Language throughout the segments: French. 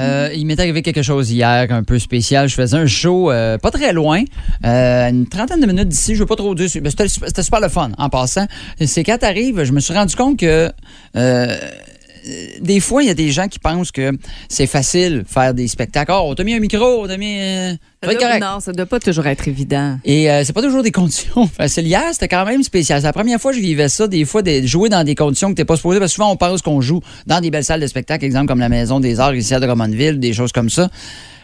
Euh, il m'est arrivé quelque chose hier un peu spécial. Je faisais un show euh, pas très loin, euh, une trentaine de minutes d'ici. Je veux pas trop dire. C'était c'était super le fun en passant. C'est quand t'arrives, je me suis rendu compte que euh, des fois, il y a des gens qui pensent que c'est facile faire des spectacles. Oh, on t'a mis un micro, on t'a mis. euh, ça. Non, ça doit pas toujours être évident. Et euh, c'est pas toujours des conditions faciles. Hier, c'était quand même spécial. C'est la première fois que je vivais ça, des fois, de jouer dans des conditions que t'es pas supposé. Parce que souvent, on pense qu'on joue dans des belles salles de spectacle, exemple comme la Maison des Arts ici à Drummondville, des choses comme ça.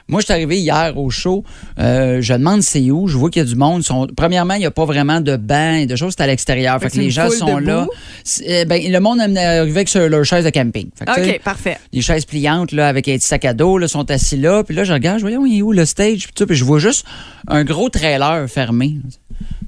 Moi, je suis arrivé hier au show. euh, je demande c'est où. Je vois qu'il y a du monde. Sont- Premièrement, il n'y a pas vraiment de bancs et de choses. C'est à l'extérieur. Fait Fait que les gens sont là. debout? Euh, ben, le monde aime arriver avec leur chaise de camping. Fait que, OK, parfait. des chaises pliantes là, avec un petit sac à dos là, sont assis là. Puis là, je regarde, je voyons, il est où le stage? Puis je vois juste un gros trailer fermé.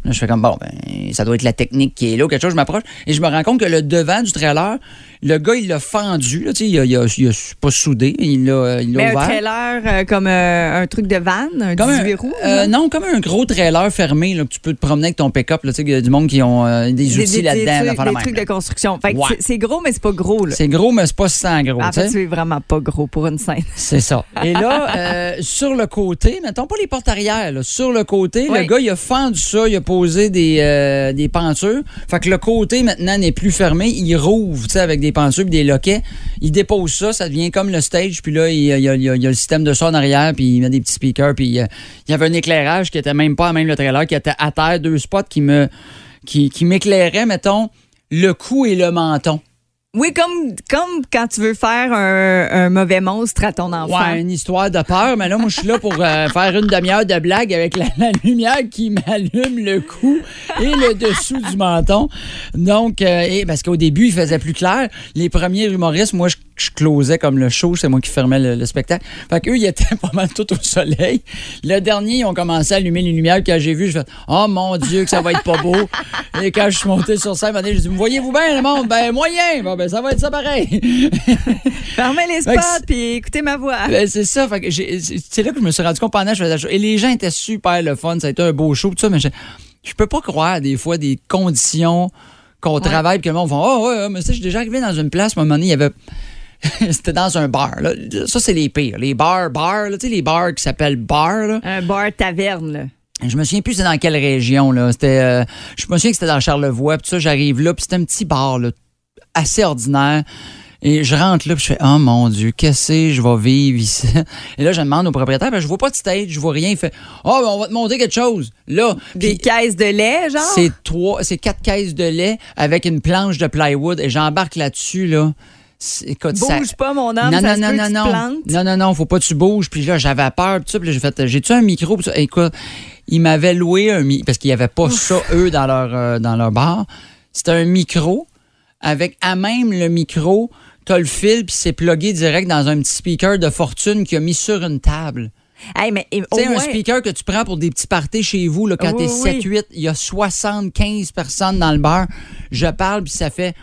Là, je fais comme, bon, ben, ça doit être la technique qui est là ou quelque chose. Je m'approche et je me rends compte que le devant du trailer, le gars, il l'a fendu. Là, il a, il, a, il a pas soudé, il l'a il l'a Mais un ouvert. trailer euh, comme euh, un truc de van, un Comme un, 18 roues. euh, là? non, comme un gros trailer fermé là, que tu peux te promener avec ton pick-up. il y a du monde qui ont euh, des, Des- outils là-dedans. des trucs- de Des trucs de construction. Fait que Ouais. c'est- gros, mais c'est pas gros. C'est gros, mais c'est pas sans gros. En fait, c'est vraiment pas gros pour une scène. C'est ça. Et là, euh, sur le côté, mettons pas les portes arrière, là, sur le côté, Oui. le gars, il a fendu ça, il a posé des, euh, des pentures. Fait que le côté, maintenant, n'est plus fermé. Il rouvre, tu sais, avec des pentures et des loquets. Il dépose ça, ça devient comme le stage. Puis là, il y a le système de son en arrière, puis il met des petits speakers. Puis euh, il y avait un éclairage qui était même pas à même le trailer, qui était à terre, deux spots qui me qui, qui m'éclairaient, mettons, le cou et le menton. Oui, comme, comme quand tu veux faire un, un mauvais monstre à ton enfant. Ouais, une histoire de peur, mais là, moi, je suis là pour euh, faire une demi-heure de blague avec la, lumière qui m'allume le cou et le dessous du menton. Donc, euh, parce qu'au début, il faisait plus clair. Les premiers humoristes, moi, je, je closais comme le show, c'est moi qui fermais le, le spectacle. Fait qu'eux, ils étaient pas mal tout au soleil. Le dernier, ils ont commencé à allumer les lumières. Quand j'ai vu, je fais Oh mon Dieu, que ça va être pas beau. Et quand je suis monté sur scène, je dis Voyez-vous bien, le monde? Ben, moyen. Bon, ben, ça va être ça pareil. Fermez les spots puis écoutez ma voix. Ben, c'est ça. Fait que j'ai- c'est là que je me suis rendu compte pendant que je faisais. Et les gens étaient super le fun. Ça a été un beau show, tout ça. Mais je, je peux pas croire des fois des conditions qu'on travaille puis que le monde va Oh, ouais, ouais, mais ça, je suis déjà arrivé dans une place, à un moment donné, il y avait. C'était dans un bar. Là. Ça, c'est les pires. Les bars, bars, tu sais, les bars qui s'appellent bars. Là. Un bar taverne, là. Je me souviens plus c'est dans quelle région. Là. C'était, euh, je me souviens que c'était dans Charlevoix. Puis ça, j'arrive là, puis c'était un petit bar là, assez ordinaire. Et je rentre là, puis je fais Oh mon Dieu, qu'est-ce que je vais vivre ici? Et là, je demande au propriétaire, ben, je vois pas de stage, je vois rien. Il fait Oh, ben, on va te montrer quelque chose. Là, Des caisses de lait, genre? c'est trois, c'est quatre caisses de lait avec une planche de plywood. Et j'embarque là-dessus, là. Écoute, ça- Bouge pas, mon homme, non, ça non, se non, peut non, tu non. Non, non, non, faut pas que tu bouges. Puis là, j'avais peur. Puis ça, puis là, j'ai fait, j'ai-tu un micro? Puis ça, écoute, ils m'avaient loué un micro, parce qu'il n'y avait pas ça, eux, dans leur, euh, dans leur bar. C'était un micro avec, à même le micro, t'as le fil, puis c'est plugué direct dans un petit speaker de fortune qu'il a mis sur une table. Hey, mais et- au un speaker que tu prends pour des petits parties chez vous, là, quand Oui, t'es oui. 7-8, il y a 75 personnes dans le bar. Je parle, puis ça fait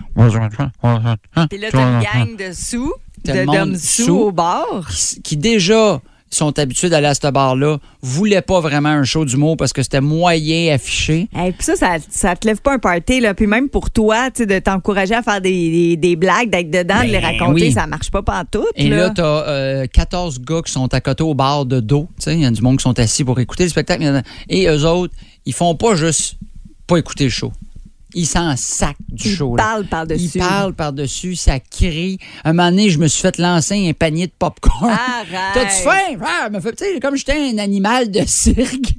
Puis là, t'as une gang de sous, de d'hommes sous. sous au bar. qui, qui déjà sont habitués d'aller à ce bar-là, voulaient pas vraiment un show d'humour parce que c'était moyen affiché. Hey, puis ça, ça, ça te lève pas un party, là. Puis même pour toi, tu sais, de t'encourager à faire des, des, des blagues, d'être dedans, de les Ben raconter, oui. ça marche pas pantoute, Et là. là, t'as euh, 14 gars qui sont à côté au bar de dos. Tu sais, Il y a du monde qui sont assis pour écouter le spectacle. Et eux autres, ils font pas juste pas écouter le show. Ils s'en sacent du show. là. parlent par-dessus. Ils parlent par-dessus, ça crie. Un moment donné, je me suis fait lancer un panier de popcorn. Arrête. T'as-tu faim? Ah, me fait, comme j'étais un animal de cirque.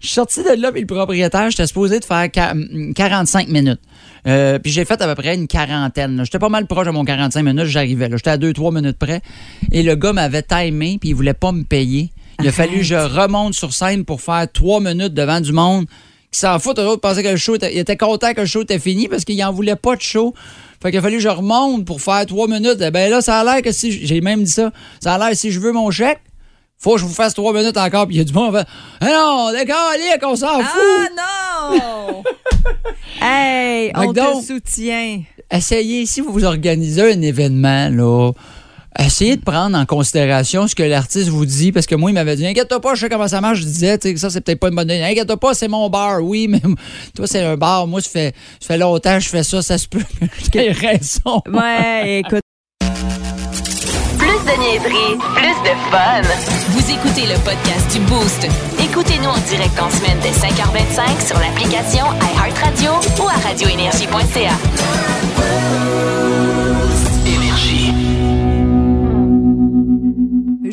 Je suis sorti de là, puis le propriétaire, j'étais supposé de faire qua- 45 minutes. Euh, puis j'ai fait à peu près une quarantaine. J'étais pas mal proche de mon 45 minutes, j'arrivais. J'étais à 2-3 minutes près. Et le gars m'avait timé, puis il voulait pas me payer. Il a fallu que je remonte sur scène pour faire 3 minutes devant du monde qui s'en foutent, eux autres pensaient que le show était, ils étaient contents que le show était fini parce qu'ils en voulaient pas de show. Fait qu'il a fallu que je remonte pour faire trois minutes. Eh Ben là, ça a l'air que si, j'ai même dit ça, ça a l'air si je veux mon chèque, Faut que je vous fasse trois minutes encore. Puis il y a du monde fait Ah non, d'accord, allez, qu'on s'en fout. Ah non! hey, on Donc, te soutient. Essayez, si vous vous organisez un événement, là, essayez de prendre en considération ce que l'artiste vous dit. Parce que moi, il m'avait dit Inquiète-toi pas, je sais comment ça marche. Je disais, tu sais, que ça, c'est peut-être pas une bonne idée. Inquiète-toi pas, c'est mon bar. Oui, mais toi, c'est un bar. Moi, ça fait, ça fait longtemps que je fais ça. Ça se peut j'ai raison? Ouais, écoute. Plus de niaiserie, plus de fun. Vous écoutez le podcast du Boost. Écoutez-nous en direct en semaine dès 5h25 sur l'application iHeartRadio ou à radioénergie.ca.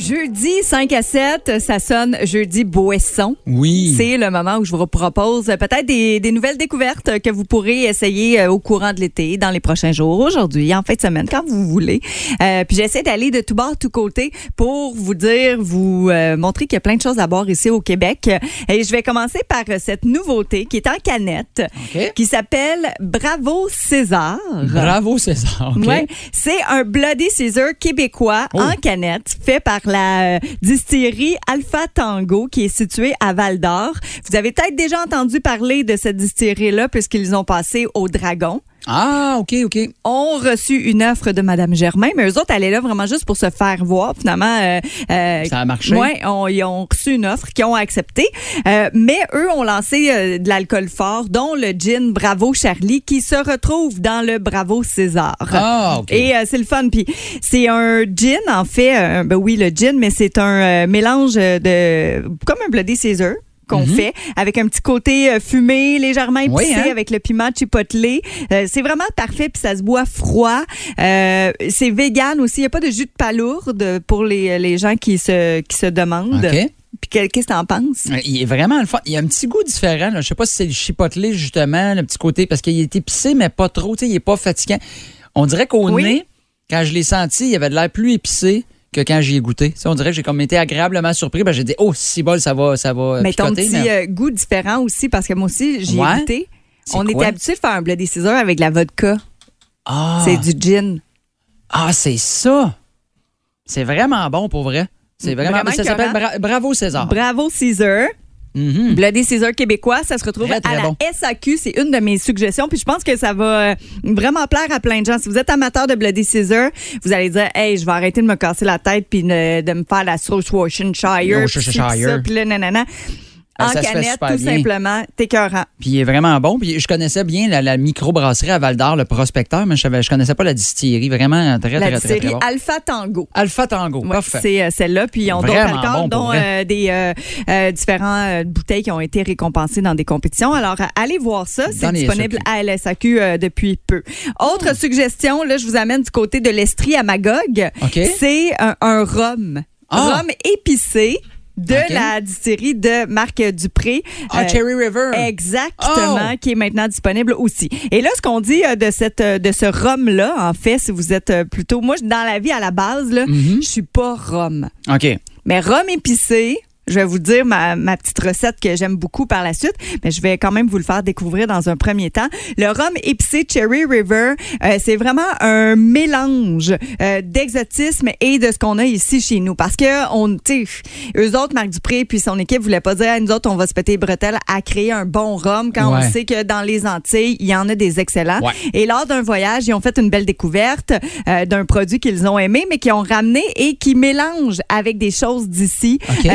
Jeudi 5 à 7, ça sonne jeudi boisson. Oui. C'est le moment où je vous propose peut-être des, des nouvelles découvertes que vous pourrez essayer euh, au courant de l'été, dans les prochains jours, aujourd'hui, en fin de semaine, quand vous voulez. Euh, puis j'essaie d'aller de tout bord, tout côté pour vous dire, vous euh, montrer qu'il y a plein de choses à boire ici au Québec. Et je vais commencer par cette nouveauté qui est en canette, qui s'appelle Bravo César. Bravo, César. OK. Ouais, c'est un Bloody Caesar québécois Oh. en canette fait par la euh, distillerie Alpha Tango qui est située à Val d'Or. Vous avez peut-être déjà entendu parler de cette distillerie-là puisqu'ils ont passé au Dragon. Ah, OK, OK. Ont reçu une offre de Madame Germain, mais eux autres allaient là vraiment juste pour se faire voir. Finalement, euh, euh, Ça a marché. Ouais, on- ils ont reçu une offre qu'ils ont accepté. Euh, mais eux ont lancé de l'alcool fort, dont le gin Bravo Charlie, qui se retrouve dans le Bravo César. Ah, OK. Et c'est le fun. Puis c'est un gin, en fait. ben oui, le gin, mais c'est un mélange de. comme un Bloody Caesar qu'on fait avec un petit côté euh, fumé légèrement épicé Mhm. Oui, hein? avec le piment chipotle. Euh, c'est vraiment parfait puis ça se boit froid. Euh, c'est vegan aussi, il n'y a pas de jus de palourde pour les, les gens qui se qui se demandent. Puis que- qu'est-ce que t'en penses? Il est vraiment le fun. Il y a un petit goût différent. Là. Je sais pas si c'est le chipotelé, justement, le petit côté, parce qu'il est épicé, mais pas trop. Il est pas fatigant. On dirait qu'au Oui. nez, quand je l'ai senti, il y avait de l'air plus épicé que quand j'y ai goûté. Sais, on dirait que j'ai comme été agréablement surpris. Ben, j'ai dit, oh, si bol, ça va, ça va Mais ton petit mais- euh, goût différent aussi parce que moi aussi j'y Ouais. ai goûté. On quoi? était habitué de faire un Bloody Caesar avec de la vodka. Ah, C'est du gin. ah, c'est ça. C'est vraiment bon pour vrai. C'est vraiment, Vraiment ça s'appelle. Bra- Bravo César. Bravo Caesar. Mhm. Bloody Caesar québécois, ça se retrouve Très, très à la bon. SAQ. C'est une de mes suggestions. Puis je pense que ça va euh, vraiment plaire à plein de gens. Si vous êtes amateur de Bloody Caesar, vous allez dire, hey, je vais arrêter de me casser la tête puis de, me faire la sauce Worcestershire. puis puis Puis là, nanana. En ça se fait canette, tout bien. simplement. T'es écœurant. Puis il est vraiment bon. Puis je connaissais bien la, la microbrasserie à Val d'Or, le prospecteur, mais je ne connaissais pas la distillerie. Vraiment très, La très, très, très, série bon. Alpha Tango. Alpha Tango, Ouais, parfait. c'est euh, celle-là. Puis ils ont d'autres bon pour dont euh, des euh, euh, différents euh, bouteilles qui ont été récompensées dans des compétitions. Alors, allez voir ça. C'est disponible à LSAQ depuis peu. Autre suggestion, là, je vous amène du côté de l'Estrie à Magog. OK. C'est un, un rhum. Ah. Rhum épicé de la distillerie de Marc Dupré. Ah, Euh, Cherry River. Exactement, Oh! qui est maintenant disponible aussi. Et là, ce qu'on dit euh, de cette euh, de ce rhum-là, en fait, si vous êtes euh, plutôt, moi, dans la vie à la base, là, Mhm. je suis pas rhum. OK. Mais rhum épicé, je vais vous dire ma, ma petite recette que j'aime beaucoup par la suite, mais je vais quand même vous le faire découvrir dans un premier temps. Le rhum épicé Cherry River, euh, c'est vraiment un mélange euh, d'exotisme et de ce qu'on a ici chez nous. Parce que, on, tu sais, eux autres, Marc Dupré puis son équipe voulaient pas dire, à nous autres, on va se péter les bretelles à créer un bon rhum quand Ouais. on sait que dans les Antilles, il y en a des excellents. Ouais. Et lors d'un voyage, ils ont fait une belle découverte euh, d'un produit qu'ils ont aimé, mais qui ont ramené et qui mélange avec des choses d'ici. OK.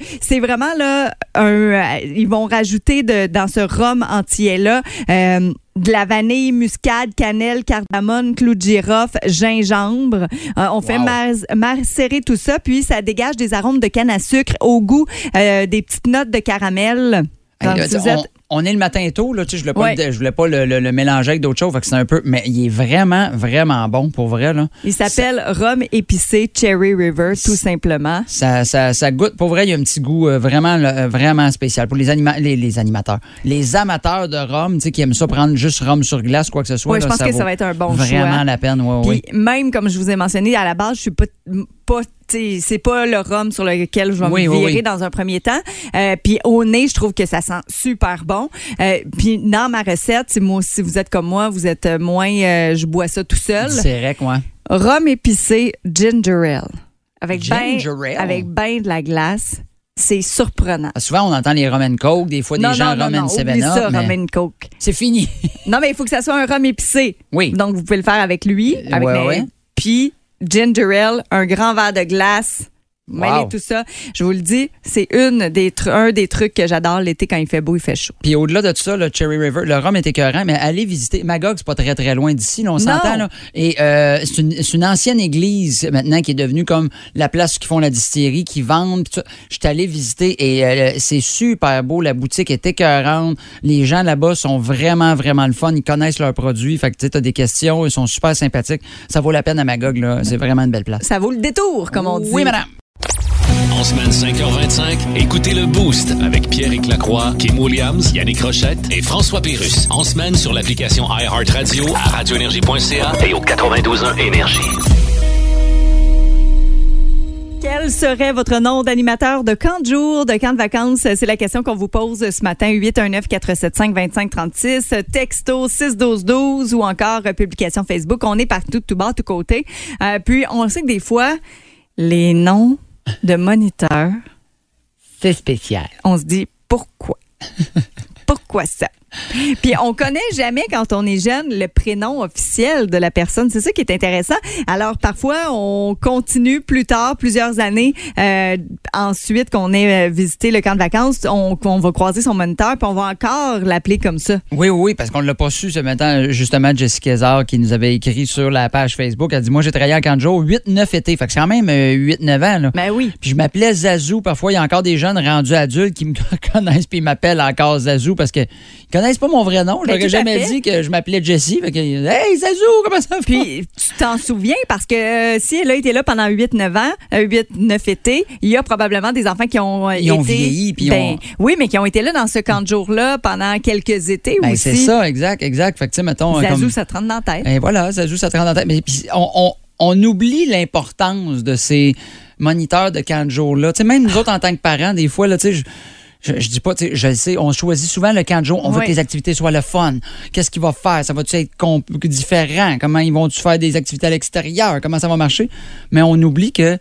Euh, c'est vraiment là, un, euh, ils vont rajouter de, dans ce rhum entier-là. euh, de la vanille, muscade, cannelle, cardamone, clou de girofle, gingembre. Euh, on fait Wow. macérer tout ça, puis ça dégage des arômes de canne à sucre au goût euh, des petites notes de caramel. Hey, là, on, êtes- on est le matin tôt, là, tu sais, je voulais pas, Ouais. le, je voulais pas le, le- le mélanger avec d'autres choses, fait que c'est un peu, mais il est vraiment, vraiment bon pour vrai, là. il s'appelle rhum épicé Cherry River, tout simplement. Ça, ça, ça goûte, pour vrai, il y a un petit goût euh, vraiment, là, vraiment spécial. Pour les, anima les, les animateurs, les amateurs de rhum, tu sais, qui aiment ça prendre juste rhum sur glace, quoi que ce soit. Ouais, je pense que ça va être un bon Vraiment choix. la peine, oui, oui. Puis même, comme je vous ai mentionné, à la base, je suis pas, pas c'est pas le rhum sur lequel je vais Oui, me virer oui. dans un premier temps. Euh, puis au nez, je trouve que ça sent super bon. Euh, puis dans ma recette, si, moi, si vous êtes comme moi, vous êtes moins, euh, je bois ça tout seul. C'est vrai, quoi. Rhum épicé ginger ale. avec Ginger ben, ale? avec ben de la glace. C'est surprenant. Ah, Souvent, on entend les rum and coke, des fois non, des gens non, rum non, seven ça, mais coke. c'est fini. Non, mais il faut que ça soit un rhum épicé. Oui. Donc, vous pouvez le faire avec lui, avec ouais, les- ouais. Puis, ginger ale, un grand verre de glace. Wow. tout ça. Je vous le dis, c'est une des un des trucs que j'adore l'été quand il fait beau, il fait chaud. Puis au-delà de tout ça, le Cherry River, le rhum est écœurant, mais allez visiter. Magog, c'est pas très très loin d'ici, là, on s'entend. Et euh, c'est une, une ancienne église maintenant qui est devenue comme la place où ils font la distillerie, qui vendent. Je suis allé visiter et euh, c'est super beau. La boutique est écœurante. Les gens là-bas sont vraiment, vraiment le fun. Ils connaissent leurs produits. Fait que tu as des questions. Ils sont super sympathiques. Ça vaut la peine à Magog. là. C'est vraiment une belle place. Ça vaut le détour, comme on dit. Oui, madame. En semaine 5h25, écoutez le Boost avec Pierre Lacroix, Kim Williams, Yannick Rochette et François Pérus. En semaine sur l'application iHeartRadio à radioénergie.ca et au 92.1 Énergie. Quel serait votre nom d'animateur de camp de jour, de camp de vacances? C'est la question qu'on vous pose ce matin. 819-475-2536, texto 61212 ou encore euh, publication Facebook. On est partout, tout bas, tout côté. Euh, puis, on sait que des fois, les noms de moniteurs, C'est spécial. on se dit pourquoi? pourquoi ça? Puis on connaît jamais quand on est jeune le prénom officiel de la personne. C'est ça qui est intéressant. Alors parfois on continue plus tard, plusieurs années euh, ensuite qu'on ait euh, visité le camp de vacances, on, on va croiser son moniteur puis on va encore l'appeler comme ça. Oui, oui, oui, parce qu'on ne l'a pas su ce matin. Justement, Jessica Kézard qui nous avait écrit sur la page Facebook. Elle dit Moi, j'ai travaillé à Canjo 8-9 été. Fait que c'est quand même euh, 8-9 ans. Là. Ben oui. Puis je m'appelais Zazou. Parfois, il y a encore des jeunes rendus adultes qui me connaissent puis ils m'appellent encore Zazou parce qu'ils connaissent pas mon vrai nom. Je Ben, n'aurais tout à jamais fait. dit que je m'appelais Jessie. Fait que, hey, Zazou, comment ça va? Puis tu t'en souviens? Parce que euh, si elle a été là pendant 8-9 ans, euh, 8-9 étés, il y a probablement des enfants qui ont euh, Ils ont vieilli, puis ben, ont- oui, mais qui ont été là dans ce camp de jour-là pendant quelques étés Ben, aussi. c'est ça, exact, exact. Fait que, mettons. Zazou, comme- ça te rentre dans la tête. Et voilà, ça joue, ça te rend dans la tête. Mais puis, on, on- on oublie l'importance de ces moniteurs de camp de jour-là. Tu sais, même nous autres, en tant que parents, des fois, là, tu sais, je, dis pas, tu sais, je le sais, on choisit souvent le camp de jour. On veut que les activités soient le fun. Qu'est-ce qu'il va faire? Ça va-tu être différent? Comment ils vont-tu faire des activités à l'extérieur? Comment ça va marcher? Mais on oublie que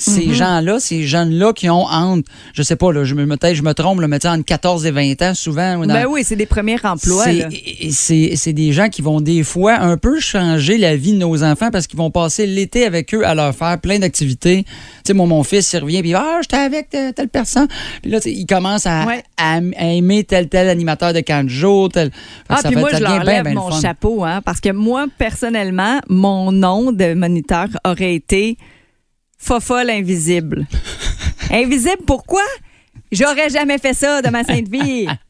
ces gens-là, ces jeunes-là qui ont entre, je sais pas, là, je me, peut-être je me trompe, là, mais tu sais, entre 14 et 20 ans, souvent. dans- Ben oui, c'est des premiers emplois. c'est- des gens qui vont des fois un peu changer la vie de nos enfants parce qu'ils vont passer l'été avec eux à leur faire plein d'activités. Tu sais, moi, mon fils, il revient puis Ah, j'étais avec telle, telle personne. Puis là, tu sais, il commence à, Ouais. à- à aimer tel, tel animateur de camp de jour. Tel... Ah, puis moi, je leur lève ben le mon chapeau, hein, parce que moi, personnellement, mon nom de moniteur aurait été Fofolle Invisible. invisible, pourquoi? J'aurais jamais fait ça de ma sainte vie.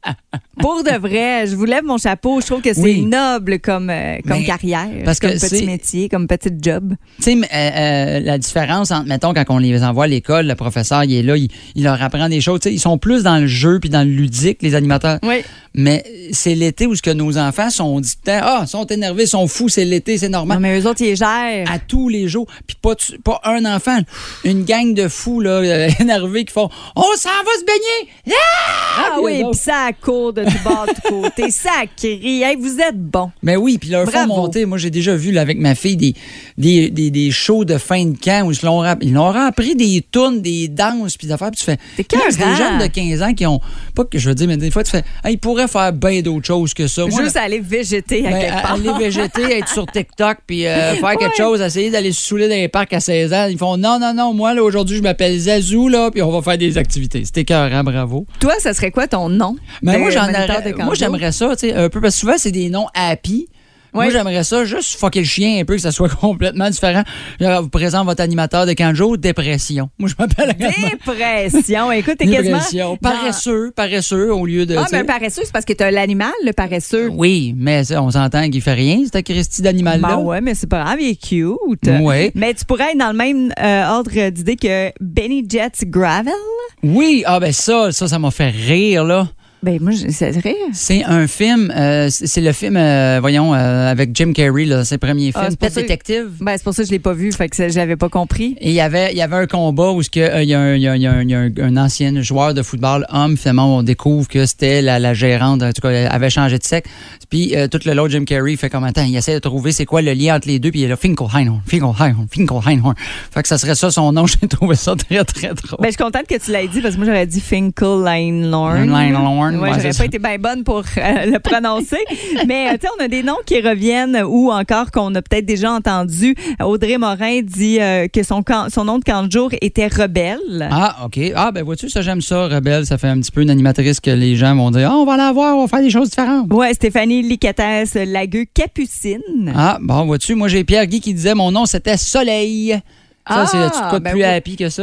Pour de vrai, je vous lève mon chapeau. Je trouve que c'est Oui. noble comme, euh, comme Mais carrière, parce comme que petit métier, comme petit job. Tu sais, euh, euh, la différence entre, mettons, quand on les envoie à l'école, le professeur, il est là, il, il leur apprend des choses. Ils sont plus dans le jeu puis dans le ludique, les animateurs. Oui. Mais c'est l'été où ce que nos enfants sont dit, ah, sont énervés, sont fous, c'est l'été, c'est normal. Non, mais eux autres, ils les gèrent. à tous les jours. Puis pas, un enfant, une gang de fous là, euh, énervés qui font On s'en va se baigner! Ah! Ah oui, puis ça court de tout bord, de tout côté. Ça crie. Hey, vous êtes bons. Mais oui, puis leur font monter. Moi, j'ai déjà vu là, avec ma fille des, des, des, des shows de fin de camp où ils l'ont ils l'ont appris des tunes, des danses, puis des affaires. Puis tu fais. C'est des jeunes de 15 ans qui ont. Pas que je veux dire, mais des fois, tu fais. Ils pourraient faire bien d'autres choses que ça. Moi, Juste aller végéter à Ben, quelque part. aller végéter, être sur TikTok, puis euh, faire quelque chose, essayer d'aller se saouler dans les parcs à 16 ans. Ils font non, non, non, moi, là, aujourd'hui, je m'appelle Zazou, là, puis on va faire des activités. C'était écœurant, bravo. Toi, ça serait quoi ton nom? Mais de moi, j'en aurais- moi, j'aimerais ça, tu sais, un peu, parce que souvent, c'est des noms happy. Moi, j'aimerais ça, juste fucker le chien un peu, que ça soit complètement différent. Je vous présente votre animateur de Kanjo, dépression. Moi, je m'appelle Dépression. Écoute, t'es quasiment. Paresseux, paresseux, au lieu de. Ah, mais un paresseux, c'est parce que t'as l'animal, le paresseux. Oui, mais on s'entend qu'il fait rien, c'est Christy d'animal-là. Bon, ouais, mais c'est pas grave, il est cute. Ouais. Mais tu pourrais être dans le même euh, ordre d'idée que Benny Jets Gravel? Oui, ah ben ça, ça, ça m'a fait rire, là. Ben, moi, c'est vrai. C'est un film, euh, c'est le film, euh, voyons, euh, avec Jim Carrey, là, ses premiers Ah, films, c'est pour Pet ça- Detective. Ben, c'est pour ça que je l'ai pas vu, fait que ça, je l'avais pas compris. Et il y avait, il y avait un combat où ce que, il y a, un, il y a- a un- il y a un- un ancien joueur de football homme, finalement, on découvre que c'était la, la gérante, en tout cas, elle avait changé de sexe. Puis tout le long, Jim Carrey fait comme attends, il essaie de trouver c'est quoi le lien entre les deux, puis il là, Finkelheinhorn, Finkelheinhorn, Finkelheinhorn. Fait que ça serait ça son nom, j'ai trouvé ça très, très drôle. Ben, je suis contente que tu l'aies dit parce que moi, j'aurais dit Finkel Lorne, Ouais, ouais, j'aurais c'est pas été bien bonne pour euh, le prononcer. Mais, euh, tu sais, on a des noms qui reviennent ou encore qu'on a peut-être déjà entendu. Audrey Morin dit euh, que son, nom de camp de jour était Rebelle. Ah, OK. Ah, ben vois-tu, ça, j'aime ça, Rebelle. Ça fait un petit peu une animatrice que les gens vont dire, ah, on va la voir, on va faire des choses différentes. Ouais, Stéphanie Licatès Lagueux Capucine. Ah, bon, vois-tu, moi, j'ai Pierre Guy qui disait mon nom, c'était Soleil. Ça, Ah, c'est tu quoi de ben plus oui. happy que ça?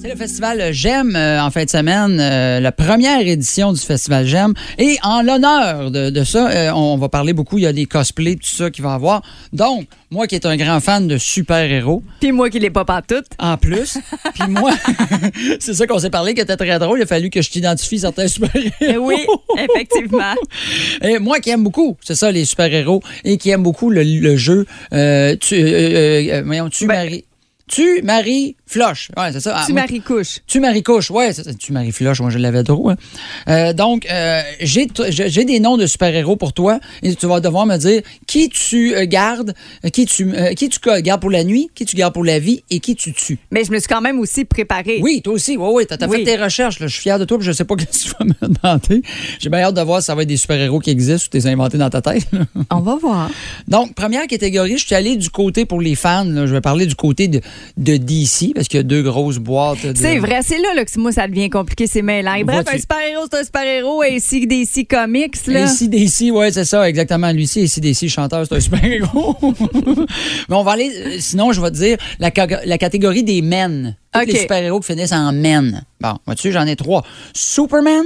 C'est le festival J'aime euh, en fin de semaine, euh, la première édition du festival J'aime. Et en l'honneur de, de ça, euh, on va parler beaucoup, il y a des cosplays, tout ça qu'il va y avoir. Donc, moi qui est un grand fan de super-héros, Puis moi qui l'ai pas pantoute. en plus, puis moi, c'est ça qu'on s'est parlé qui était très drôle, il a fallu que je t'identifie certains super-héros. Eh Oui, effectivement. Et moi qui aime beaucoup, c'est ça, les super-héros, et qui aime beaucoup le, le jeu, tu, voyons, tu Ben- Marie. Tu Marie Floche. Ouais, c'est ça. Ah, tu Marie couche. tu Marie Couche, ouais, c'est ça, tu Marie Floche, moi je l'avais trop. hein. Euh, donc, euh, j'ai des noms de super-héros pour toi et tu vas devoir me dire qui tu euh, gardes, qui tu, euh, qui tu gardes pour la nuit, qui tu gardes pour la vie et qui tu tues. Mais je me suis quand même aussi préparée. Oui, toi aussi, oui, oui, t'as Oui. fait tes recherches, là. je suis fier de toi, puis je sais pas ce que tu vas me demander. J'ai bien hâte de voir si ça va être des super-héros qui existent ou t'es inventé dans ta tête. là. On va voir. Donc, première catégorie, je suis allé du côté pour les fans, là, je vais parler du côté de, de DC, parce qu'il y a deux grosses boîtes. de- C'est vrai, c'est là, là que moi, ça devient compliqué, c'est mêlant. Et Bref, un super-héros, c'est un super-héros, et ici, des six comics, là. Ici, DC, ouais, c'est ça, exactement. Lui, c'est ici, DC, chanteur, c'est un super-héros. Mais on va aller, euh, sinon, je vais te dire la, ca- la catégorie des men. Tous OK. les super-héros qui finissent en men. Bon, vois-tu, j'en ai trois. Superman,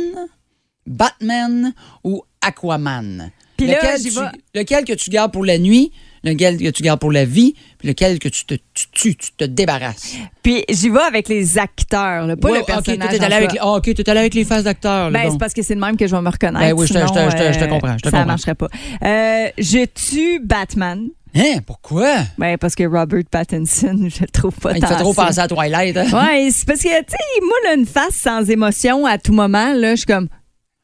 Batman ou Aquaman. Lequel, tu- lequel que tu gardes pour la nuit, lequel que tu gardes pour la vie, puis lequel que tu te tu tues, tu te débarrasses. Puis j'y vais avec les acteurs, là, pas Ouais, le personnage. OK, toi, t'es allé en avec, soi. les- ah, OK, t'es allé avec les faces d'acteurs. Ben, c'est parce que c'est le même que je vais me reconnaître. Ben oui, je te- sinon, je te- je te- je te comprends, je te ça comprends. marcherait pas. Euh, je tue Batman. Hein, pourquoi? Ben, parce que Robert Pattinson, je le trouve pas Il tant te fait trop penser à Twilight. Hein? Ouais, c'est parce que, tu sais, moi, là, une face sans émotion à tout moment, là, je suis comme.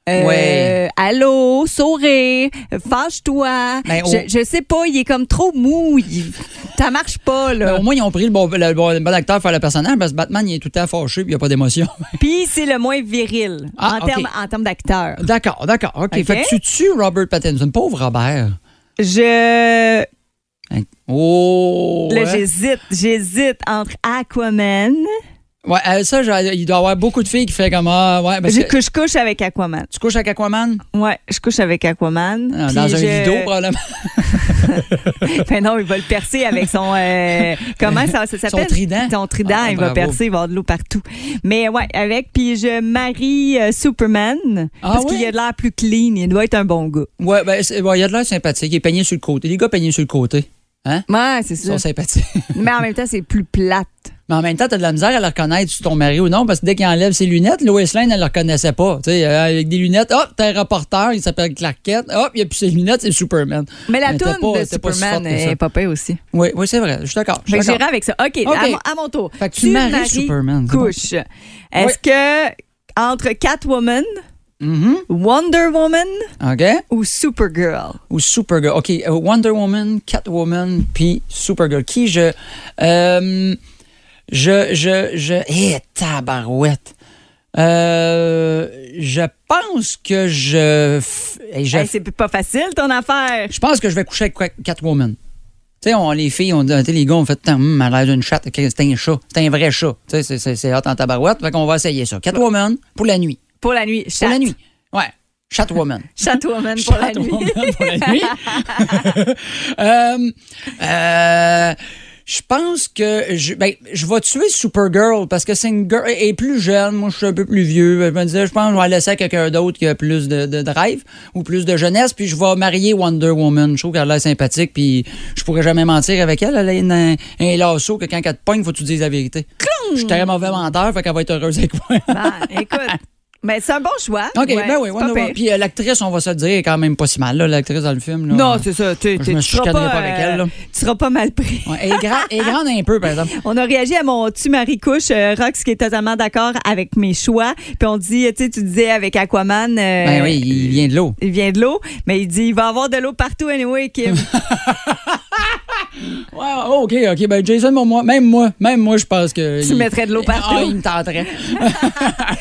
Euh, Ouais. Allô, sourire, fâche-toi. Ben, au- je, je sais pas, il est comme trop mou. il- ça marche pas, Ben, là. au moins, ils ont pris le bon, le bon- le bon acteur pour faire le personnage parce que Batman, il est tout le temps fâché puis il n'y a pas d'émotion. Puis c'est le moins viril Ah, en, termes, en termes d'acteur. d'accord, d'accord. OK. OK. Fait que tu tues Robert Pattinson. Pauvre Robert. Je. Hein? Oh! Là, ouais. j'hésite. J'hésite entre Aquaman. Ouais, euh, ça, il doit y avoir beaucoup de filles qui font comme Ah, ouais. parce Je que couche, couche avec Aquaman. tu couches avec Aquaman? Ouais, je couche avec Aquaman. Ah, dans un je- vidéo, probablement. Ben non, il va le percer avec son. euh, comment ça, ça s'appelle? trident. Son trident, Ah, il va percer, il va avoir de l'eau partout. Mais ouais, avec. Puis je marie euh, Superman. Ah parce oui? qu'il a de l'air plus clean. Il doit être un bon gars. Ouais, ben, ouais, il a de l'air sympathique. Il est peigné sur le côté. Les gars peignés sur le côté. Hein? Ouais, c'est Ils ça. sont sympathiques. Mais en même temps, c'est plus plate. Mais en même temps, t'as de la misère à le reconnaître si ton mari ou non, parce que dès qu'il enlève ses lunettes, Lois Lane, elle le reconnaissait pas. Tu sais, euh, avec des lunettes, hop, t'as un reporter, il s'appelle Clark Kent, hop, il a plus ses lunettes, c'est Superman. Mais la toune de était pas si Superman est pire aussi. Oui, oui, c'est vrai, je suis d'accord. j'irai avec ça. OK. À, mon, à mon tour. Fait que tu maries Superman. Couche. Est-ce que entre Catwoman, Mhm. Wonder Woman ou Supergirl? Ou Supergirl. OK, euh, Wonder Woman, Catwoman, puis Supergirl. Qui je. euh, je. Je. Je. Hé, tabarouette. Euh, je pense que je. hey, je Hey, c'est pas facile ton affaire. Je pense que je vais coucher avec Cat- Catwoman. Tu sais, on, les filles, on, les gars, on fait tant, hum, l'air d'une chatte. C'est un chat. C'est un vrai chat. Tu sais, c'est- hot en tabarouette. Fait qu'on va essayer ça. Catwoman pour la nuit. Pour la nuit. Pour la nuit. Ouais. Catwoman. Catwoman pour la nuit. Pour la nuit. euh, euh, Je pense que je, ben, je vais tuer Supergirl parce que c'est une girl, elle est plus jeune. Moi, je suis un peu plus vieux. Je me disais, je pense que je vais la laisser à quelqu'un d'autre qui a plus de, de drive ou plus de jeunesse. Puis je vais marier Wonder Woman. Je trouve qu'elle a l'air sympathique. Puis je pourrais jamais mentir avec elle. Elle a une- un, un lasso que quand elle te pogne, faut que tu dises la vérité. Je suis très mauvais menteur, fait qu'elle va être heureuse avec moi. Ben, écoute, mais c'est un bon choix. OK, Ouais, ben oui, Wonder. Puis euh, l'actrice, on va se dire, est quand même pas si mal, l'actrice dans le film. Là. Non, c'est ça. Tu, seras chicanerai pas, pas avec elle, là. euh, Tu seras pas mal pris. Ouais, elle, est grand- elle est grande un peu, par exemple. On a réagi à mon tu Marie couche euh, Rox qui est totalement d'accord avec mes choix. Puis on dit, tu sais, tu disais avec Aquaman. Ben oui, il vient de l'eau. Il vient de l'eau, mais il dit il va y avoir de l'eau partout anyway, Kim. OK, OK. Ben, Jason, moi, même moi, même moi, je pense que. Tu mettrais de l'eau partout? Ah, il me tenterait.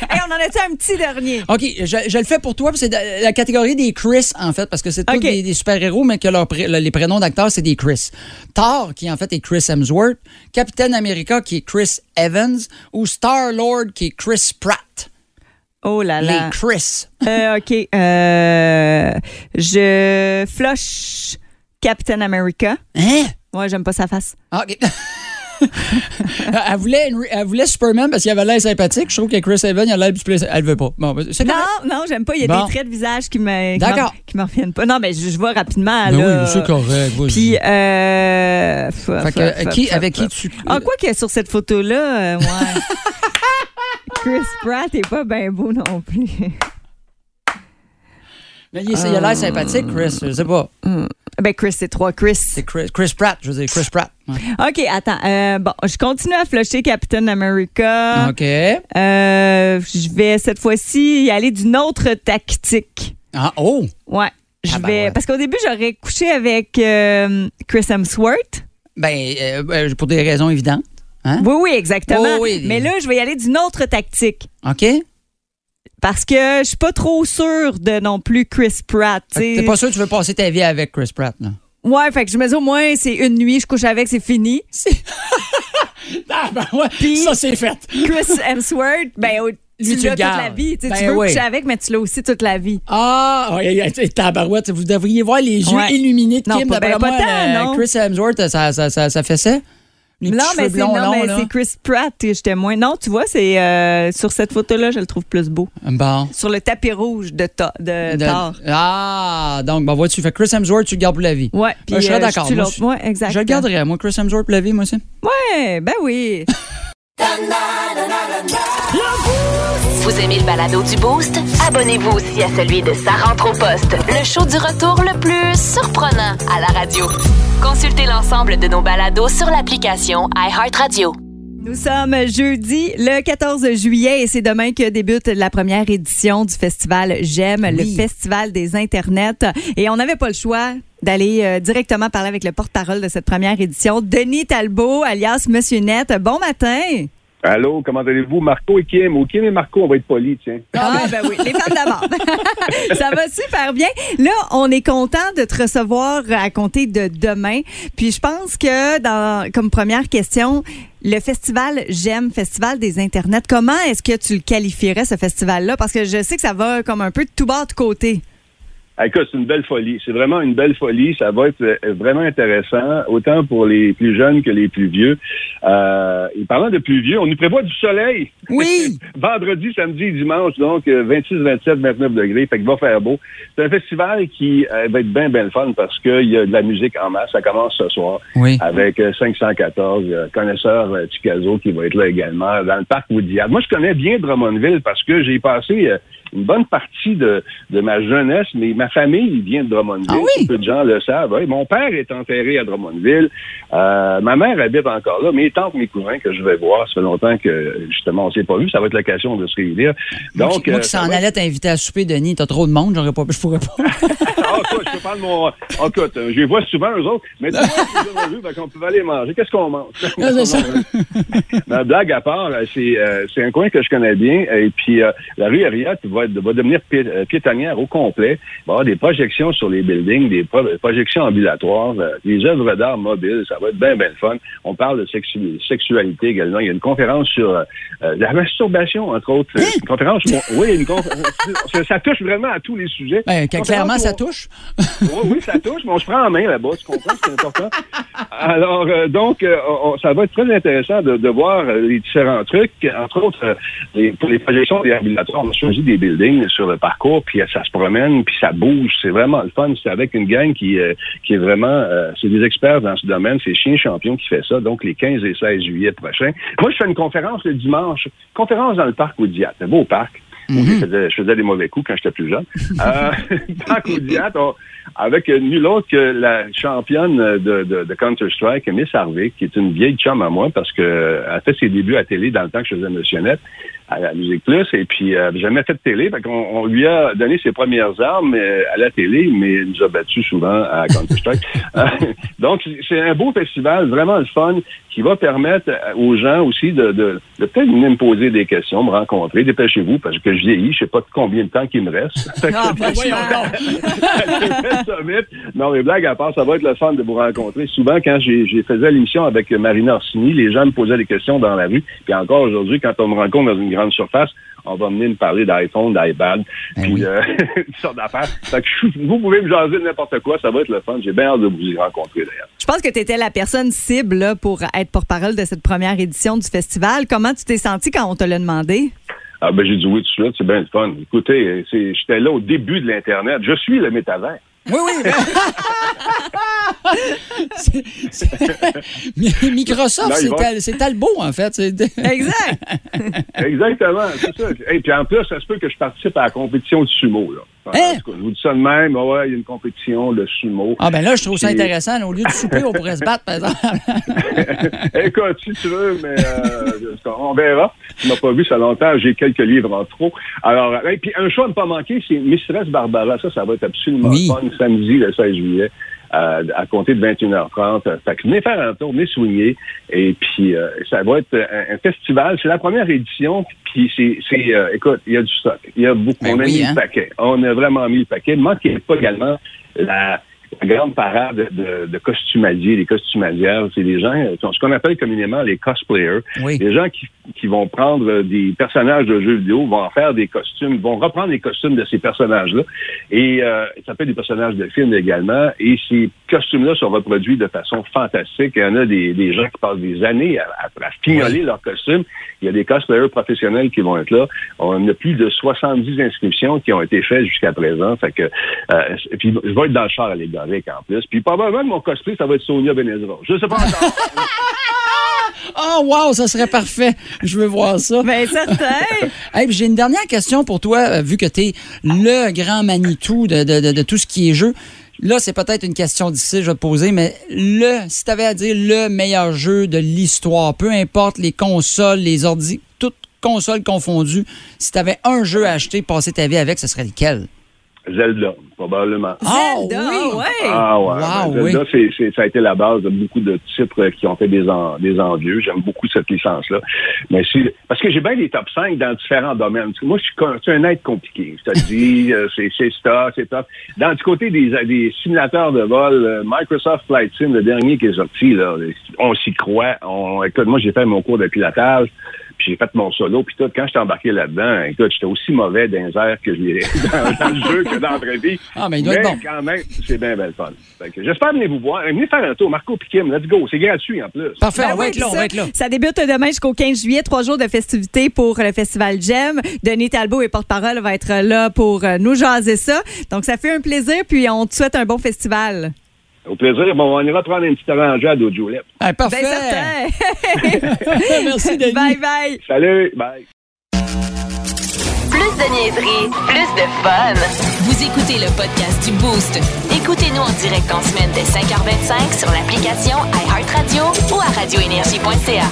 Hey, on en a-tu un petit dernier? OK, je, je le fais pour toi, puis c'est la catégorie des Chris, en fait, parce que c'est tous des, des super-héros, mais que leur les prénoms d'acteurs, c'est des Chris. Thor, qui en fait est Chris Hemsworth, Captain America, qui est Chris Evans, ou Star-Lord, qui est Chris Pratt. Oh là Les là. Chris. Euh, OK. Euh, je flush Captain America. Hein? Ouais, j'aime pas sa face. Ah, OK. elle, voulait, elle voulait Superman parce qu'il avait l'air sympathique. Je trouve que Chris Evans, il a l'air plus plaisant. Elle veut pas. Bon, ben, c'est Non, correct. non, j'aime pas. Il y a Bon. des traits de visage qui me qui D'accord. m'en- qui m'en reviennent pas. Non, mais je, je vois rapidement. Ben là. oui, c'est correct. vas-y. Puis, euh, Fait que, euh, qui, avec qui tu. Ah, quoi que sur cette photo-là, euh, ouais. Chris Pratt est pas bien beau non plus. Il, il a l'air sympathique, Chris. Je sais pas. Ben, Chris, c'est trois Chris. C'est Chris, Chris Pratt, je veux dire, Chris Pratt. Ouais. OK, attends. euh, bon, je continue à flusher Captain America. OK. Euh, je vais cette fois-ci y aller d'une autre tactique. Ah, oh! Ouais. Je Ah, ben vais ouais. parce qu'au début j'aurais couché avec euh, Chris Hemsworth. Ben, euh, pour des raisons évidentes. Hein? Oui oui exactement. Oh, oui. Mais là je vais y aller d'une autre tactique OK? Parce que je suis pas trop sûre de non plus Chris Pratt. T'es pas sûr que tu veux passer ta vie avec Chris Pratt, là? Ouais, fait que je me dis au moins c'est une nuit, je couche avec, c'est fini. Ah, ben ouais, Puis- ça, c'est fait. Chris Hemsworth, ben au- tu l'as toute la vie. Tu sais, tu Ben veux oui. coucher avec, mais tu l'as aussi toute la vie. Ah, ouais, tabarouette, vous devriez voir les yeux Ouais. illuminés de Non, pas- D'après ben, pas tant, euh, non. Chris Hemsworth, ça, ça, ça, ça fait ça? Les non, mais c'est non, longs, mais là. c'est Chris Pratt et j'étais moins. Non, tu vois, c'est euh, sur cette photo-là, je le trouve plus beau. Bon. Sur le tapis rouge de, Thor- de De- Thor. Ah, donc, ben, vois-tu, fait Chris Hemsworth, tu le gardes pour la vie. Ouais, puis Ben, je serais euh, d'accord, moi. Ouais, exact. Je le garderais, moi, Chris Hemsworth pour la vie, moi aussi. Ouais, ben oui. Vous aimez le balado du Boost? Abonnez-vous aussi à celui de Sa rentre au poste, le show du retour le plus surprenant à la radio. Consultez l'ensemble de nos balados sur l'application iHeartRadio. Nous sommes jeudi le 14 juillet et c'est demain que débute la première édition du festival J'aime, le festival des internets. Et on n'avait pas le choix d'aller euh, directement parler avec le porte-parole de cette première édition, Denis Talbot, alias Monsieur Net. Bon matin. Allô, comment allez-vous? Marco et Kim. Ou Kim et Marco, on va être polis, tiens. Ah, ben oui, les femmes d'abord. Ça va super bien. Là, on est content de te recevoir à compter de demain. Puis je pense que, comme première question, le festival J'aime, Festival des Internets, comment est-ce que tu le qualifierais, ce festival-là? Parce que je sais que ça va comme un peu de tout bas de côté. Ah, Écoute, c'est une belle folie. C'est vraiment une belle folie. Ça va être euh, vraiment intéressant, autant pour les plus jeunes que les plus vieux. Euh, et parlant de plus vieux, on nous prévoit du soleil. Oui! Vendredi, samedi et dimanche, donc euh, 26, 27, 29 degrés. Fait qu'il va faire beau. C'est un festival qui euh, va être bien, bien fun parce qu'il y a de la musique en masse. Ça commence ce soir Oui. avec euh, 514 euh, connaisseurs euh, Chicago qui va être là également dans le parc Woody. Moi, je connais bien Drummondville parce que j'ai passé une bonne partie de, de ma jeunesse, mais ma famille vient de Drummondville. Ah oui? Peu de gens le savent. Oui, mon père est enterré à Drummondville. Euh, ma mère habite encore là. Mes tantes, mes cousins que je vais voir, ça fait longtemps que justement on s'est pas vu. Ça va être l'occasion de se réunir. Donc, moi euh, qui s'en va allais t'inviter à souper, Denis, t'as trop de monde, j'aurais pas, je pourrais pas. Ah, je te parle de mon. Écoute, euh, je les vois souvent, eux autres. Mais tu vois, qu'on peut aller manger. Qu'est-ce qu'on mange? Ah, c'est ça. Mais blague à part, c'est euh, un coin que je connais bien. Et puis, la rue Ariat va va, être, va devenir euh, piétonnière au complet. Il va y avoir des projections sur les buildings, des projections ambulatoires, des œuvres d'art mobiles. Ça va être bien, bien fun. On parle de sexualité également. Il y a une conférence sur la masturbation, entre autres. Une conférence, oui, une conférence. ça touche vraiment à tous les sujets. Ben, clairement, ça touche. oui, oui, ça touche, mais on se prend en main là-bas. Tu comprends? C'est important. Alors, donc, ça va être très intéressant de, de voir les différents trucs. Entre autres, pour les projections réhabilitatoires, on a choisi des buildings sur le parcours, puis ça se promène, puis ça bouge. C'est vraiment le fun. C'est avec une gang qui, euh, qui est vraiment... Euh, c'est des experts dans ce domaine. C'est Chien Champion qui fait ça, donc les 15 et 16 juillet prochains. Moi, je fais une conférence le dimanche. Conférence dans le parc Oudiat. Un beau parc. Mhm. je, faisais, des mauvais coups quand j'étais plus jeune. Euh, parc Oudiat, avec nul autre que la championne de, de, Counter-Strike, Miss Harvey, qui est une vieille chum à moi parce qu'elle a fait ses débuts à télé dans le temps que je faisais Missionnette à la Musique Plus. Et puis, euh, jamais fait de télé. Fait qu'on on lui a donné ses premières armes euh, à la télé, mais il nous a battus souvent à Counter-Strike. Euh, donc, c'est un beau festival, vraiment le fun, qui va permettre aux gens aussi de, de, de peut-être venir me poser des questions, me rencontrer. Dépêchez-vous, parce que je vieillis, je sais pas combien de temps qu'il me reste. Ah, ben, non, mais blague à part, ça va être le fun de vous rencontrer. Souvent, quand j'ai faisais l'émission avec Marina Orsini, les gens me posaient des questions dans la rue. Puis encore aujourd'hui, quand on me rencontre dans une grande surface, on va venir me parler d'iPhone, d'iPad, ben puis euh, toutes sortes d'affaires. vous pouvez me jaser n'importe quoi, ça va être le fun. J'ai bien hâte de vous y rencontrer d'ailleurs. Je pense que tu étais la personne cible pour être porte-parole de cette première édition du festival. Comment tu t'es senti quand on te l'a demandé? Ah ben j'ai dit oui tout de suite, c'est bien le fun. Écoutez, j'étais là au début de l'Internet. Je suis le métavers. Oui, oui. Microsoft, c'est Talbot, en fait. Exact. Exactement, c'est ça. Et puis en plus, ça se peut que je participe à la compétition de sumo. Là. Hein? je vous dis ça de même. Ouais, il y a une compétition, le sumo. Ah, ben là, je trouve ça intéressant. Au lieu de souper, on pourrait se battre, par exemple. Écoute, si tu veux, mais euh, on verra. Tu m'as pas vu ça longtemps. J'ai quelques livres en trop. Alors, et puis un choix à ne pas manquer, c'est Mistress Barbara. Ça, ça va être absolument fun samedi, le 16 juillet. Euh, à compter de 21h30. Fait que venez faire un tour, venez soigner. Et puis, euh, ça va être un, festival. C'est la première édition. Puis, c'est, euh, écoute, il y a du stock. Il y a beaucoup. Ben on a mis le hein? paquet. On a vraiment mis le paquet. Manquez pas également la la grande parade de, de costumadiers, les costumadières, c'est des gens, ce qu'on appelle communément les cosplayers. Oui. Des gens qui, qui vont prendre des personnages de jeux vidéo, vont en faire des costumes, vont reprendre les costumes de ces personnages-là. Et euh, ça fait des personnages de films également. Et ces costumes-là sont reproduits de façon fantastique. Il y en a des, des gens qui passent des années à, à, fignoler leurs costumes. Il y a des cosplayers professionnels qui vont être là. On a plus de 70 inscriptions qui ont été faites jusqu'à présent. Fait que, euh, puis je vais être dans le char à l'égard avec en plus. Puis probablement que mon cosplay, ça va être Sonia Benezra. Je sais pas encore. Oh, wow, ça serait parfait. Je veux voir ça. Bien, certain. hey, J'ai une dernière question pour toi, euh, vu que tu es le grand Manitou de, de, de, tout ce qui est jeu. Là, c'est peut-être une question d'ici, je vais te poser, mais le, si tu avais à dire le meilleur jeu de l'histoire, peu importe les consoles, les ordi, toutes consoles confondues, si tu avais un jeu à acheter, passer ta vie avec, ce serait lequel? Zelda, probablement. Ah, Zelda, oui. ouais. Ah ouais. Ben, Zelda, c'est, ça a été la base de beaucoup de titres qui ont fait des, des envieux. J'aime beaucoup cette licence-là. Mais si, parce que j'ai bien des top 5 dans différents domaines. Moi, je suis, un être compliqué. Je te dis, euh, c'est, c'est ça, c'est top. Dans du côté des, des simulateurs de vol, euh, Microsoft Flight Sim, le dernier qui est sorti, là, on s'y croit. On, écoute, moi, j'ai fait mon cours de pilotage j'ai fait mon solo, puis tout, quand j'étais embarqué là-dedans, écoute, j'étais aussi mauvais dans les airs que je l'ai dans, le jeu que dans la vraie vie. Ah, mais il doit être bon. quand même, c'est bien belle fun. J'espère venir vous voir. Venez faire un tour. Marco Piquim, let's go. C'est gratuit en plus. Parfait, ben on, va être là, on va être là. Ça débute demain jusqu'au 15 juillet, trois jours de festivités pour le Festival Gem. Denis Talbot et porte-parole va être là pour euh, nous jaser ça. Donc, ça fait un plaisir, puis on te souhaite un bon festival. Au plaisir. Bon, on ira prendre une petite orangeade au Julep. Ah, parfait. Ben, Merci, Denis. Bye, bye. Salut. Bye. Plus de niaiserie, plus de fun. Vous écoutez le podcast du Boost. Écoutez-nous en direct en semaine dès 5h25 sur l'application iHeartRadio ou à radioénergie.ca.